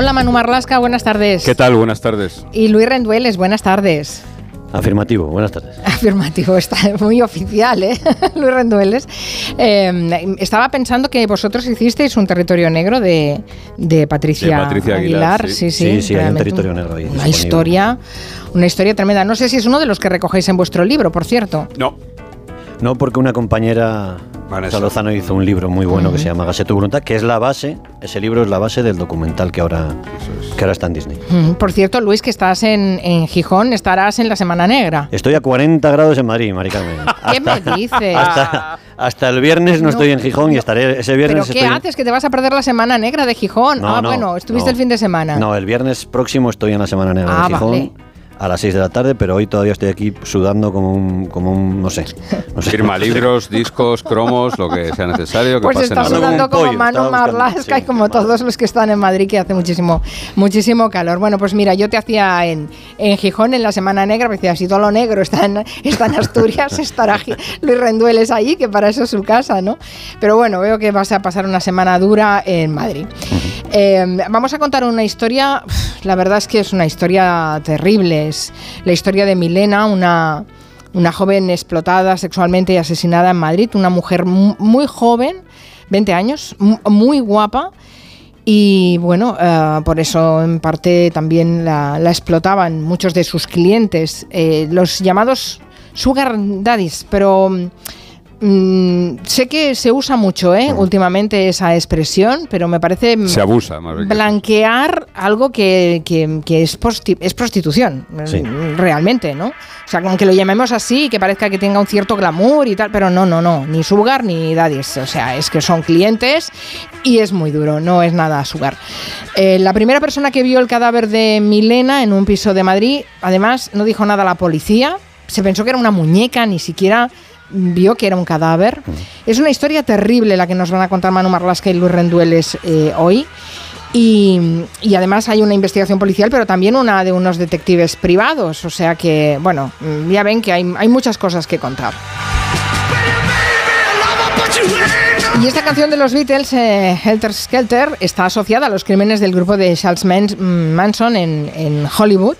Hola Manu Marlasca, buenas tardes. ¿Qué tal? Buenas tardes. Y Luis Rendueles, buenas tardes. Afirmativo, buenas tardes. Afirmativo, está muy oficial, ¿eh? Luis Rendueles. Eh, estaba pensando que vosotros hicisteis un territorio negro de, de, Patricia, de Patricia, Aguilar. sí, sí, sí, sí hay un territorio negro ahí. Una historia, una historia tremenda. No sé si es uno de los que recogéis en vuestro libro, por cierto. No. No, porque una compañera Vanessa. Lozano hizo un libro muy bueno que se llama Gase tu voluntad, que es la base, ese libro es la base del documental que ahora, que ahora está en Disney. Por cierto, Luis, que estás en, en Gijón, estarás en la Semana Negra. Estoy a 40 grados en Madrid, Mari Carmen. ¿Qué me dices? Hasta, hasta el viernes no, No, estoy en Gijón y estaré ese viernes. ¿Pero qué estoy en- haces? ¿Que te vas a perder la Semana Negra de Gijón? No, ah, no, bueno, estuviste no. el fin de semana. No, el viernes próximo estoy en la Semana Negra Ah, de Gijón. vale. A las 6 de la tarde, pero hoy todavía estoy aquí sudando como un, como un no sé. No sé. Firma libros, discos, cromos, lo que sea necesario. Que Pues está sudando como pollo, Manu Marlasca y como todos los que están en Madrid, que hace muchísimo, muchísimo calor. Bueno, pues mira, yo te hacía en, en Gijón en la Semana Negra, me decía, si todo lo negro está en, está en Asturias, estará Luis Rendueles allí, que para eso es su casa, ¿no? Pero bueno, veo que vas a pasar una semana dura en Madrid. Eh, vamos a contar una historia, la verdad es que es una historia terrible, es la historia de Milena, una una joven explotada sexualmente y asesinada en Madrid, una mujer mu- muy joven, 20 años, mu- muy guapa. Y bueno, eh, por eso en parte también la, explotaban muchos de sus clientes, eh, los llamados sugar daddies, pero mm, sé que se usa mucho ¿eh? últimamente esa expresión, pero me parece mm, Se abusa, más bien que- blanquear algo que, que- que es, es prostitución, Sí. mm, realmente, ¿no? O sea, como que lo llamemos así, que parezca que tenga un cierto glamour y tal, pero no, no, no, ni sugar ni daddies, o sea, es que son clientes y es muy duro, no es nada sugar. Eh, la primera persona que vio el cadáver de Milena en un piso de Madrid, además, no dijo nada a la policía, se pensó que era una muñeca, ni siquiera vio que era un cadáver. Es una historia terrible la que nos van a contar Manu Marlasca y Luis Rendueles eh, hoy. Y, y además hay una investigación policial, pero también una de unos detectives privados. O sea que, bueno, mm, ya ven que hay, hay muchas cosas que contar. Y esta canción de los Beatles, eh, Helter Skelter, está asociada a los crímenes del grupo de Charles Mans- Manson en, en Hollywood.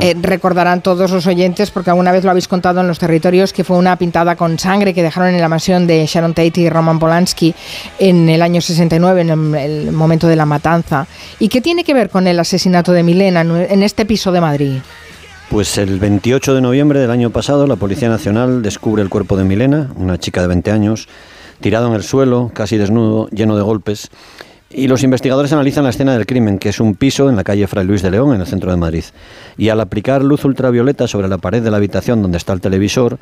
Eh, recordarán todos los oyentes, porque alguna vez lo habéis contado en los territorios, que fue una pintada con sangre que dejaron en la mansión de Sharon Tate y Roman Polanski en el año 69, en el, momento de la matanza. ¿Y qué tiene que ver con el asesinato de Milena en- en este piso de Madrid? Pues el 28 de noviembre del año pasado, la Policía Nacional descubre el cuerpo de Milena, una chica de 20 años, tirado en el suelo, casi desnudo, lleno de golpes. Y los investigadores analizan la escena del crimen, que es un piso en la calle Fray Luis de León, en el centro de Madrid. Y al aplicar luz ultravioleta sobre la pared de la habitación donde está el televisor,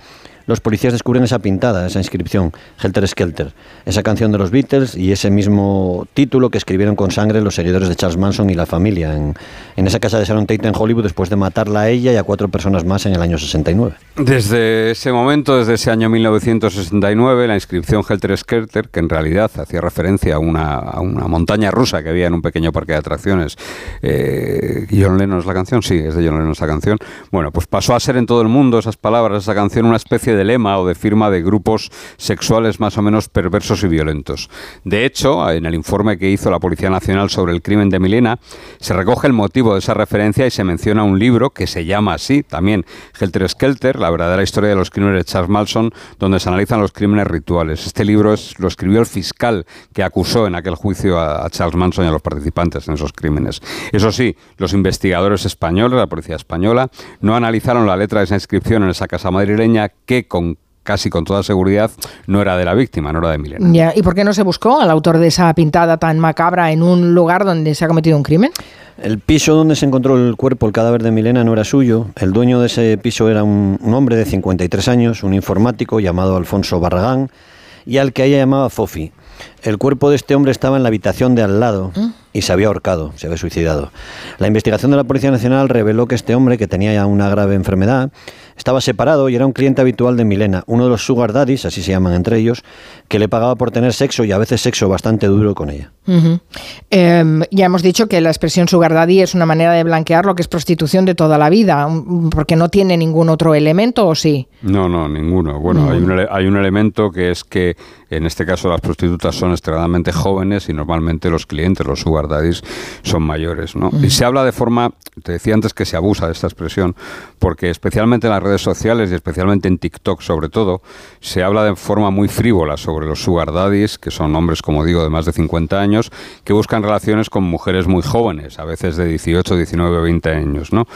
los policías descubren esa pintada, esa inscripción, Helter Skelter, esa canción de los Beatles y ese mismo título que escribieron con sangre los seguidores de Charles Manson y la familia en, en esa casa de Sharon Tate en Hollywood después de matarla a ella y a cuatro personas más en el año 69. Desde ese momento, desde ese año 1969, la inscripción Helter Skelter, que en realidad hacía referencia a una, a una montaña rusa que había en un pequeño parque de atracciones. Eh, John Lennon es la canción, sí, es de John Lennon esa canción. Bueno, pues pasó a ser en todo el mundo esas palabras, esa canción, una especie de lema o de firma de grupos sexuales más o menos perversos y violentos. De hecho, en el informe que hizo la Policía Nacional sobre el crimen de Milena, se recoge el motivo de esa referencia y se menciona un libro que se llama así también, Helter Skelter, la verdadera historia de los crímenes de Charles Manson, donde se analizan los crímenes rituales. Este libro es, lo escribió el fiscal que acusó en aquel juicio a, a Charles Manson y a los participantes en esos crímenes. Eso sí, los investigadores españoles, la policía española, no analizaron la letra de esa inscripción en esa casa madrileña que con casi con toda seguridad no era de la víctima, no era de Milena. Ya, ¿Y por qué no se buscó al autor de esa pintada tan macabra en un lugar donde se ha cometido un crimen? El piso donde se encontró el cuerpo, el cadáver de Milena, no era suyo. El dueño de ese piso era un, un hombre de 53 años, un informático llamado Alfonso Barragán, y al que ella llamaba Fofi. El cuerpo de este hombre estaba en la habitación de al lado y se había ahorcado, se había suicidado. La investigación de la Policía Nacional reveló que este hombre, que tenía ya una grave enfermedad, Estaba separado y era un cliente habitual de Milena, uno de los sugar daddies, así se llaman entre ellos, que le pagaba por tener sexo y a veces sexo bastante duro con ella. Em, ya hemos dicho que la expresión sugar daddy es una manera de blanquear lo que es prostitución de toda la vida, porque no tiene ningún otro elemento, ¿o sí? No, no, ninguno. Bueno, Hay, un, hay un elemento que es que en este caso las prostitutas son extremadamente jóvenes y normalmente los clientes, los sugar daddies, son mayores. ¿no? Y se habla de forma, te decía antes que se abusa de esta expresión, porque especialmente en las redes sociales y especialmente en TikTok sobre todo, se habla de forma muy frívola sobre los sugar daddies, que son hombres, como digo, de más de 50 años, que buscan relaciones con mujeres muy jóvenes, a veces de 18, 19, 20 años. ¿no?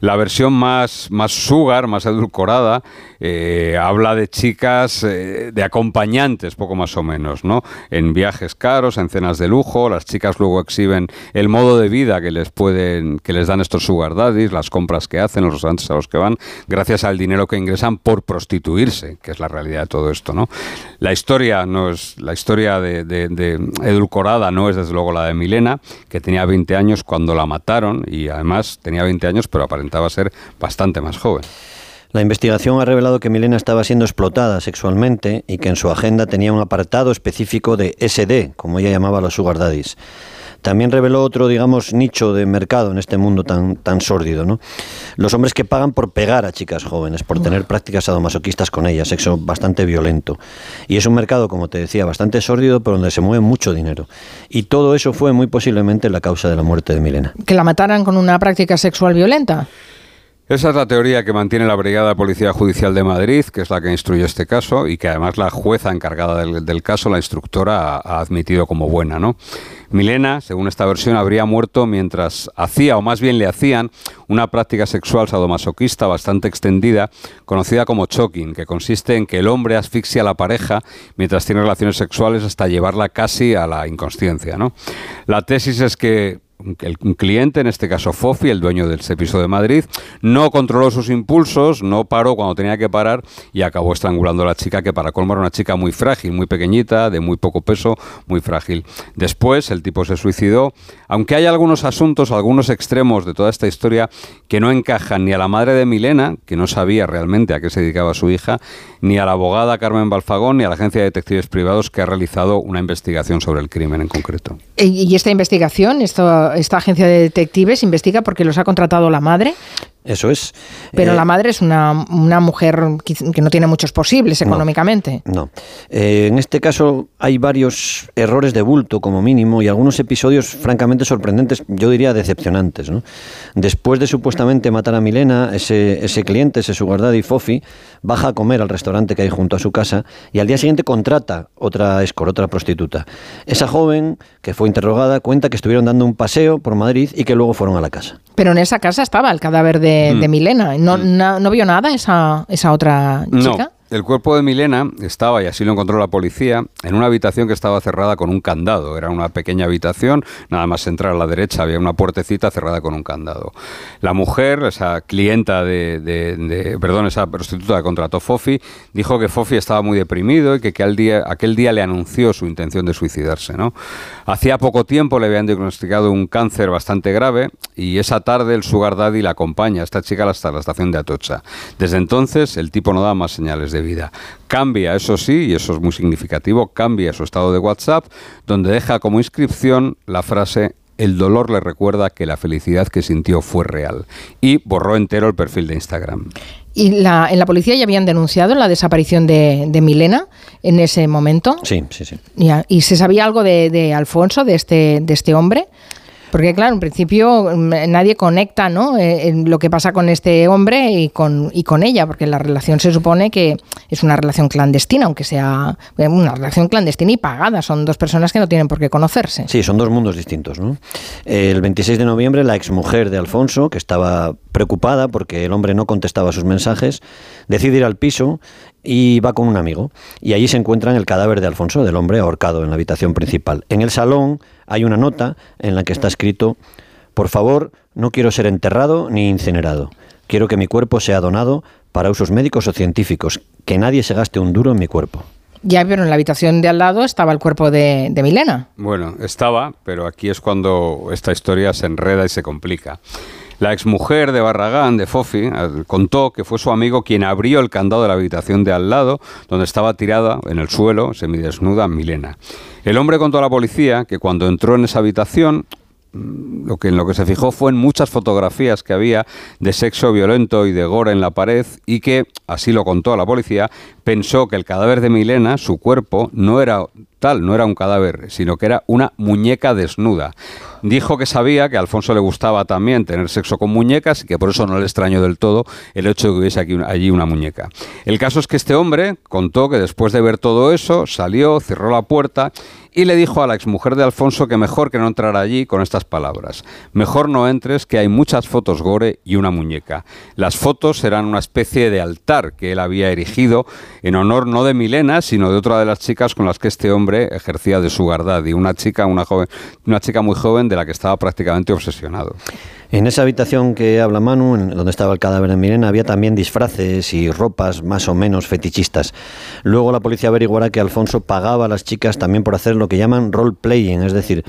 La versión más, más sugar, más edulcorada, eh, habla de chicas, eh, de acompañantes, poco más o menos, ¿no? En viajes caros, en cenas de lujo, las chicas luego exhiben el modo de vida que les pueden, que les dan estos sugar daddies, las compras que hacen, los restaurantes a los que van, gracias al dinero que ingresan por prostituirse, que es la realidad de todo esto, ¿no? La historia no es, la historia de, de edulcorada no es desde luego la de Milena, que tenía 20 años cuando la mataron y además tenía 20 años pero aparentaba ser bastante más joven. La investigación ha revelado que Milena estaba siendo explotada sexualmente y que en su agenda tenía un apartado específico de SD, como ella llamaba a los sugar daddies. También reveló otro, digamos, nicho de mercado en este mundo tan, tan sórdido, ¿no? Los hombres que pagan por pegar a chicas jóvenes, por tener prácticas sadomasoquistas con ellas, sexo bastante violento. Y es un mercado, como te decía, bastante sórdido, pero donde se mueve mucho dinero. Y todo eso fue muy posiblemente la causa de la muerte de Milena. ¿Que la mataran con una práctica sexual violenta? Esa es la teoría que mantiene la Brigada Policía Judicial de Madrid, que es la que instruye este caso y que además la jueza encargada del, caso, la instructora, ha, admitido como buena, ¿no? Milena, según esta versión, habría muerto mientras hacía, o más bien le hacían, una práctica sexual sadomasoquista bastante extendida, conocida como choking, que consiste en que el hombre asfixia a la pareja mientras tiene relaciones sexuales hasta llevarla casi a la inconsciencia. La tesis es que el cliente, en este caso Fofi, el dueño del piso de Madrid, no controló sus impulsos, no paró cuando tenía que parar y acabó estrangulando a la chica, que para colmo era una chica muy frágil, muy pequeñita, de muy poco peso, muy frágil. Después el tipo se suicidó, aunque hay algunos asuntos, algunos extremos de toda esta historia que no encajan ni a la madre de Milena, que no sabía realmente a qué se dedicaba su hija, ni a la abogada Carmen Balfagón, ni a la agencia de detectives privados que ha realizado una investigación sobre el crimen en concreto. ¿Y esta investigación, esto esta agencia de detectives investiga porque los ha contratado la madre eso es. Pero la eh, madre es una, mujer que no tiene muchos posibles económicamente. No. Eh, en este caso hay varios errores de bulto como mínimo y algunos episodios francamente sorprendentes, yo diría decepcionantes. ¿no? Después de supuestamente matar a Milena, ese, ese cliente, ese su y Fofi, baja a comer al restaurante que hay junto a su casa y al día siguiente contrata otra escort, otra prostituta. Esa joven que fue interrogada cuenta que estuvieron dando un paseo por Madrid y que luego fueron a la casa. Pero en esa casa estaba el cadáver de de, mm. Milena. ¿No, mm. no, ¿No, vio nada esa, esa otra chica? El cuerpo de Milena estaba, y así lo encontró la policía, en una habitación que estaba cerrada con un candado. Era una pequeña habitación, nada más entrar a la derecha había una puertecita cerrada con un candado. La mujer, esa clienta de, perdón, esa prostituta que contrató Fofi, dijo que Fofi estaba muy deprimido y que, que día, aquel día le anunció su intención de suicidarse. ¿no? Hacía poco tiempo le habían diagnosticado un cáncer bastante grave y esa tarde el sugar daddy la acompaña, esta chica hasta la estación de Atocha. Desde entonces el tipo no da más señales de vida. Cambia, eso sí, y eso es muy significativo, cambia su estado de WhatsApp, donde deja como inscripción la frase el dolor le recuerda que la felicidad que sintió fue real. Y borró entero el perfil de Instagram. ¿Y la, en la policía ya habían denunciado la desaparición de, Milena en ese momento? Sí, sí, sí. ¿Y se sabía algo de, de Alfonso, de este, de este hombre? Porque claro, en principio mm, nadie conecta ¿no? Eh, lo que pasa con este hombre y con, y con ella, porque la relación se supone que es una relación clandestina, aunque sea eh, una relación clandestina y pagada. Son dos personas que no tienen por qué conocerse. Sí, son dos mundos distintos. ¿no? El 26 de noviembre, la exmujer de Alfonso, que estaba preocupada porque el hombre no contestaba sus mensajes, decide ir al piso y va con un amigo. Y allí se encuentran el cadáver de Alfonso, del hombre ahorcado en la habitación principal. En el salón hay una nota en la que está escrito, por favor, no quiero ser enterrado ni incinerado. Quiero que mi cuerpo sea donado para usos médicos o científicos, que nadie se gaste un duro en mi cuerpo. Ya, pero en la habitación de al lado estaba el cuerpo de, de Milena. Bueno, estaba, pero aquí es cuando esta historia se enreda y se complica. La exmujer de Barragán, de Fofi, contó que fue su amigo quien abrió el candado de la habitación de al lado, donde estaba tirada en el suelo, semidesnuda, Milena. El hombre contó a la policía que cuando entró en esa habitación Mm, lo que en lo que se fijó fue en muchas fotografías que había de sexo violento y de gore en la pared y que, así lo contó a la policía, pensó que el cadáver de Milena, su cuerpo, no era no era un cadáver, sino que era una muñeca desnuda. Dijo que sabía que a Alfonso le gustaba también tener sexo con muñecas y que por eso no le extrañó del todo el hecho de que hubiese aquí, allí una muñeca. El caso es que este hombre contó que después de ver todo eso, salió, cerró la puerta y le dijo a la exmujer de Alfonso que mejor que no entrara allí con estas palabras. Mejor no entres, que hay muchas fotos gore y una muñeca. Las fotos eran una especie de altar que él había erigido en honor no de Milena, sino de otra de las chicas con las que este hombre ejercía de su y una chica, una joven, una chica muy joven de la que estaba prácticamente obsesionado. En esa habitación que habla Manu, en donde estaba el cadáver de Milena, había también disfraces y ropas más o menos fetichistas. Luego la policía averiguará que Alfonso pagaba a las chicas también por hacer lo que llaman role-playing, es decir,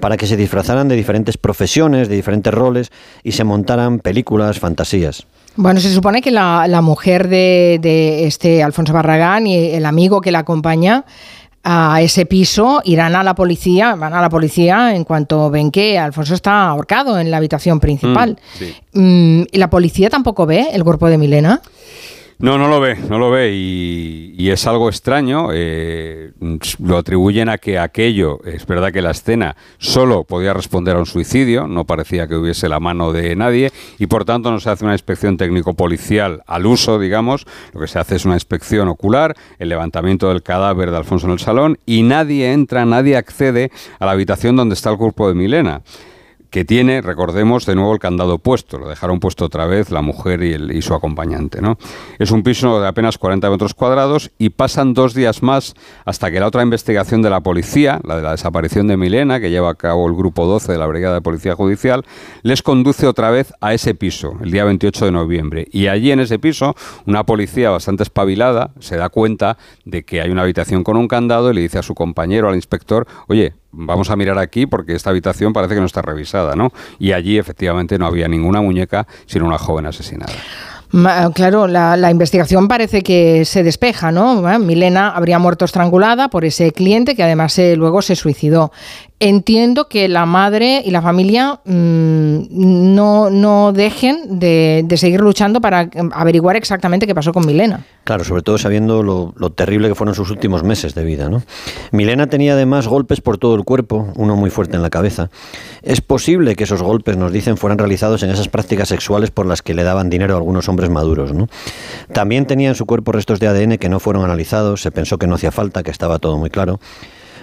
para que se disfrazaran de diferentes profesiones, de diferentes roles y se montaran películas, fantasías. Bueno, se supone que la, mujer de, de este Alfonso Barragán y el amigo que la acompaña a ese piso, irán a la policía, van a la policía en cuanto ven que Alfonso está ahorcado en la habitación principal. Mm, mm, ¿Y la policía tampoco ve el cuerpo de Milena? No, no lo ve, no lo ve y, es algo extraño. Eh, lo atribuyen a que aquello, es verdad que la escena solo podía responder a un suicidio, no parecía que hubiese la mano de nadie y por tanto no se hace una inspección técnico-policial al uso, digamos. Lo que se hace es una inspección ocular, el levantamiento del cadáver de Alfonso en el salón y nadie entra, nadie accede a la habitación donde está el cuerpo de Milena que tiene, recordemos, de nuevo el candado puesto. Lo dejaron puesto otra vez la mujer y, su acompañante. ¿no? Es un piso de apenas 40 metros cuadrados y pasan dos días más hasta que la otra investigación de la policía, la de la desaparición de Milena, que lleva a cabo el Grupo 12 de la Brigada de Policía Judicial, les conduce otra vez a ese piso, el día 28 de noviembre. Y allí en ese piso, una policía bastante espabilada se da cuenta de que hay una habitación con un candado y le dice a su compañero, al inspector, oye, vamos a mirar aquí porque esta habitación parece que no está revisada, ¿no? Y allí efectivamente no había ninguna muñeca, sino una joven asesinada. Claro, la, investigación parece que se despeja, ¿no? Milena habría muerto estrangulada por ese cliente que además eh, luego se suicidó entiendo que la madre y la familia mm, no, no, dejen de, seguir luchando para averiguar exactamente qué pasó con Milena. Claro, sobre todo sabiendo lo, terrible que fueron sus últimos meses de vida. ¿no? Milena tenía además golpes por todo el cuerpo, uno muy fuerte en la cabeza. Es posible que esos golpes, nos dicen, fueran realizados en esas prácticas sexuales por las que le daban dinero a algunos hombres maduros. ¿no? También tenía en su cuerpo restos de ADN que no fueron analizados, se pensó que no hacía falta, que estaba todo muy claro.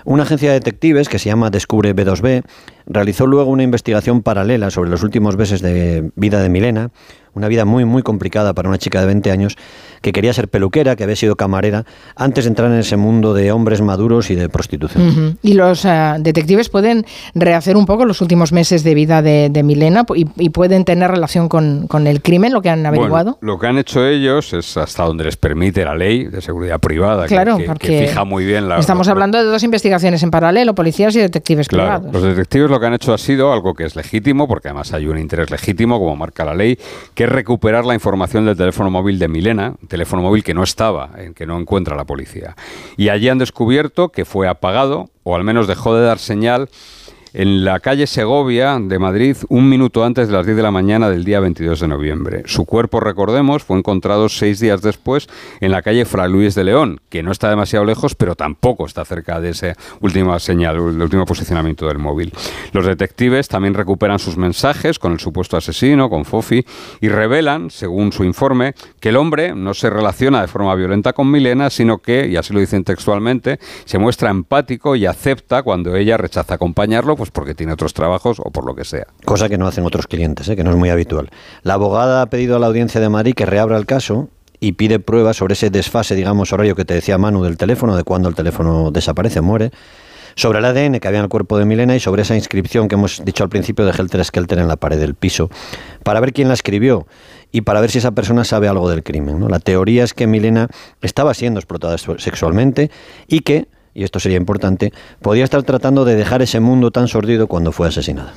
Una agencia de detectives que se llama Descubre B2B realizó luego una investigación paralela sobre los últimos meses de vida de Milena, una vida muy muy complicada para una chica de 20 años que quería ser peluquera, que había sido camarera, antes de entrar en ese mundo de hombres maduros y de prostitución. Y los eh, detectives pueden rehacer un poco los últimos meses de vida de, Milena y, pueden tener relación con, el crimen, lo que han averiguado. lo que han hecho ellos es hasta donde les permite la ley de seguridad privada, claro, que, porque fija muy bien la... Estamos hablando de dos investigaciones en paralelo, policías y detectives privados. Los detectives lo que han hecho ha sido algo que es legítimo, porque además hay un interés legítimo, como marca la ley, que es recuperar la información del teléfono móvil de Milena, teléfono móvil que no estaba, en que no encuentra la policía. Y allí han descubierto que fue apagado, o al menos dejó de dar señal en la calle Segovia de Madrid un minuto antes de las 10 de la mañana del día 22 de noviembre. Su cuerpo, recordemos, fue encontrado seis días después en la calle Fra Luis de León, que no está demasiado lejos, pero tampoco está cerca de esa última señal, el último posicionamiento del móvil. Los detectives también recuperan sus mensajes con el supuesto asesino, con Fofi, y revelan, según su informe, que el hombre no se relaciona de forma violenta con Milena, sino que, y así lo dicen textualmente, se muestra empático y acepta cuando ella rechaza acompañarlo pues porque tiene otros trabajos o por lo que sea. Cosa que no hacen otros clientes, ¿eh? que no es muy habitual. La abogada ha pedido a la audiencia de Madrid que reabra el caso y pide pruebas sobre ese desfase, digamos, horario que te decía Manu del teléfono, de cuando el teléfono desaparece, muere, sobre el ADN que había en el cuerpo de Milena y sobre esa inscripción que hemos dicho al principio de Helter Skelter en la pared del piso, para ver quién la escribió y para ver si esa persona sabe algo del crimen. ¿no? La teoría es que Milena estaba siendo explotada sexualmente y que y esto sería importante, podía estar tratando de dejar ese mundo tan sordido cuando fue asesinada.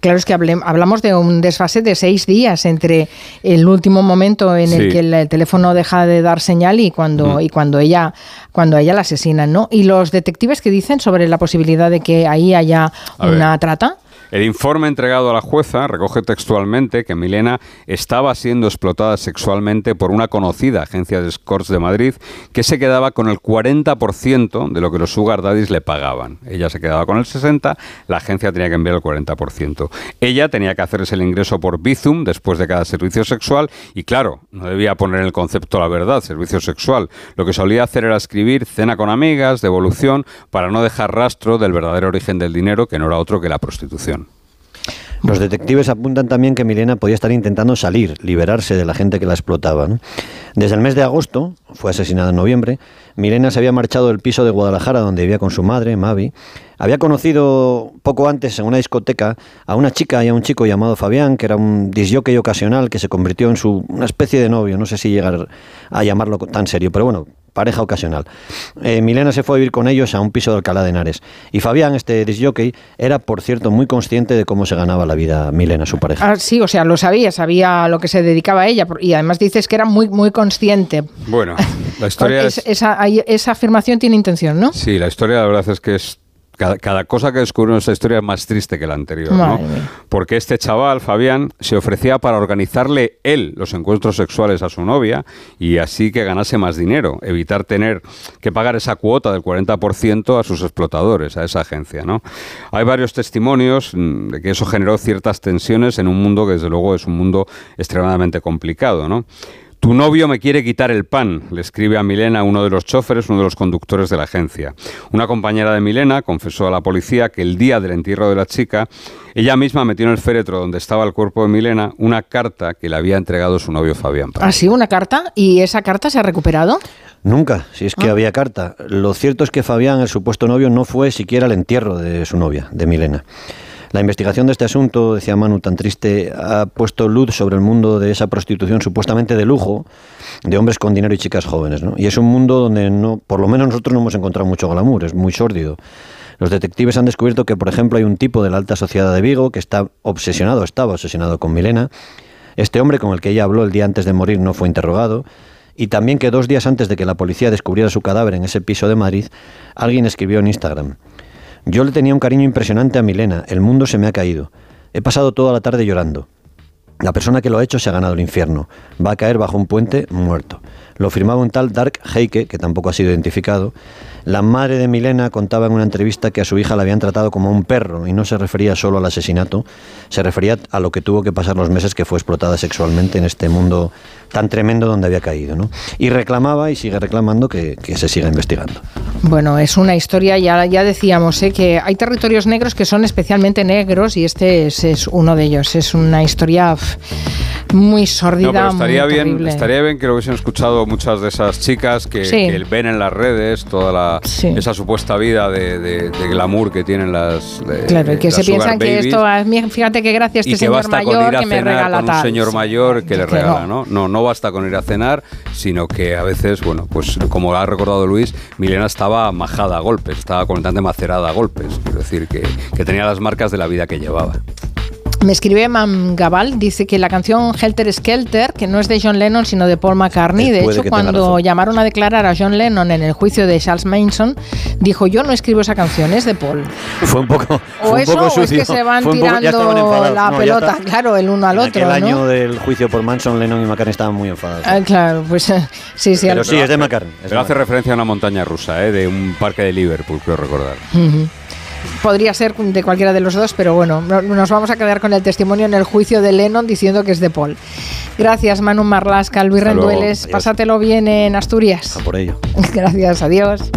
Claro, es que hablamos de un desfase de seis días entre el último momento en el que el, teléfono deja de dar señal y cuando, y cuando ella cuando ella la asesinan, ¿no? Y los detectives que dicen sobre la posibilidad de que ahí haya una trata. El informe entregado a la jueza recoge textualmente que Milena estaba siendo explotada sexualmente por una conocida agencia de escorts de Madrid que se quedaba con el 40% de lo que los sugar le pagaban. Ella se quedaba con el 60%, la agencia tenía que enviar el 40%. Ella tenía que hacerse el ingreso por Bizum después de cada servicio sexual y claro, no debía poner el concepto la verdad, servicio sexual. Lo que solía hacer era escribir cena con amigas, devolución, para no dejar rastro del verdadero origen del dinero que no era otro que la prostitución. Los detectives apuntan también que Milena podía estar intentando salir, liberarse de la gente que la explotaba. Desde el mes de agosto, fue asesinada en noviembre, Milena se había marchado del piso de Guadalajara donde vivía con su madre, Mavi. Había conocido poco antes en una discoteca a una chica y a un chico llamado Fabián, que era un disjockey ocasional que se convirtió en su, una especie de novio, no sé si llegar a llamarlo tan serio, pero bueno, pareja ocasional. Eh, Milena se fue a vivir con ellos a un piso de Alcalá de Henares. Y Fabián, este disjockey, era, por cierto, muy consciente de cómo se ganaba la vida Milena, su pareja. Ah, sí, o sea, lo sabía, sabía lo que se dedicaba a ella. Y además dices que era muy, muy consciente. Bueno, la historia es... Esa, esa afirmación tiene intención, ¿no? Sí, la historia la verdad es que es cada, cosa que descubrimos en esta historia es más triste que la anterior, ¿no? Porque este chaval, Fabián, se ofrecía para organizarle él los encuentros sexuales a su novia y así que ganase más dinero, evitar tener que pagar esa cuota del 40% a sus explotadores, a esa agencia, ¿no? Hay varios testimonios mm, de que eso generó ciertas tensiones en un mundo que desde luego es un mundo extremadamente complicado, ¿no? Tu novio me quiere quitar el pan, le escribe a Milena uno de los choferes, uno de los conductores de la agencia. Una compañera de Milena confesó a la policía que el día del entierro de la chica, ella misma metió en el féretro donde estaba el cuerpo de Milena una carta que le había entregado su novio Fabián. ¿Ah, sí? ¿Una carta? ¿Y esa carta se ha recuperado? Nunca, si es que ah. había carta. Lo cierto es que Fabián, el supuesto novio, no fue siquiera al entierro de su novia, de Milena. La investigación de este asunto, decía Manu, tan triste, ha puesto luz sobre el mundo de esa prostitución supuestamente de lujo, de hombres con dinero y chicas jóvenes. ¿no? Y es un mundo donde, no, por lo menos nosotros no hemos encontrado mucho glamour, es muy sórdido. Los detectives han descubierto que, por ejemplo, hay un tipo de la alta sociedad de Vigo que está obsesionado, estaba obsesionado con Milena. Este hombre con el que ella habló el día antes de morir no fue interrogado. Y también que dos días antes de que la policía descubriera su cadáver en ese piso de Madrid, alguien escribió en Instagram. Yo le tenía un cariño impresionante a Milena, el mundo se me ha caído. He pasado toda la tarde llorando. La persona que lo ha hecho se ha ganado el infierno. Va a caer bajo un puente muerto. Lo firmaba un tal Dark Heike, que tampoco ha sido identificado, la madre de Milena contaba en una entrevista que a su hija la habían tratado como un perro y no se refería solo al asesinato, se refería a lo que tuvo que pasar los meses que fue explotada sexualmente en este mundo tan tremendo donde había caído. ¿no? Y reclamaba y sigue reclamando que, se siga investigando. Bueno, es una historia, ya, ya decíamos, ¿eh? que hay territorios negros que son especialmente negros y este es, uno de ellos. Es una historia muy sórdida. estaría, bien, estaría bien que lo hubiesen escuchado muchas de esas chicas que, que ven en las redes toda la esa, supuesta vida de, glamour que tienen las. claro, que se piensan que esto, fíjate que gracias a este señor mayor que me regala con un señor mayor que le regala, no. ¿no? No, basta con ir a cenar, sino que a veces, bueno, pues como ha recordado Luis, Milena estaba majada a golpes, estaba completamente macerada a golpes. Quiero decir que, que tenía las marcas de la vida que llevaba. Me escribe Mam Gabal, dice que la canción Helter Skelter, que no es de John Lennon, sino de Paul McCartney, de hecho, cuando llamaron a declarar a John Lennon en el juicio de Charles Manson, dijo, yo no escribo esa canción, es de Paul. Fue un poco O eso, o es que se van tirando la pelota, claro, el uno al otro. El año del juicio por Manson, Lennon y McCartney estaban muy enfadados. Ah, claro, pues sí, sí. Pero sí, es de McCartney. Pero hace referencia a una montaña rusa, ¿eh? de un parque de Liverpool, creo recordar. Podría ser de cualquiera de los dos, pero bueno, nos vamos a quedar con el testimonio en el juicio de Lennon diciendo que es de Paul. Gracias, Manu Marlasca, Luis Rendueles. Pásatelo bien en Asturias. A por ello. Gracias, adiós.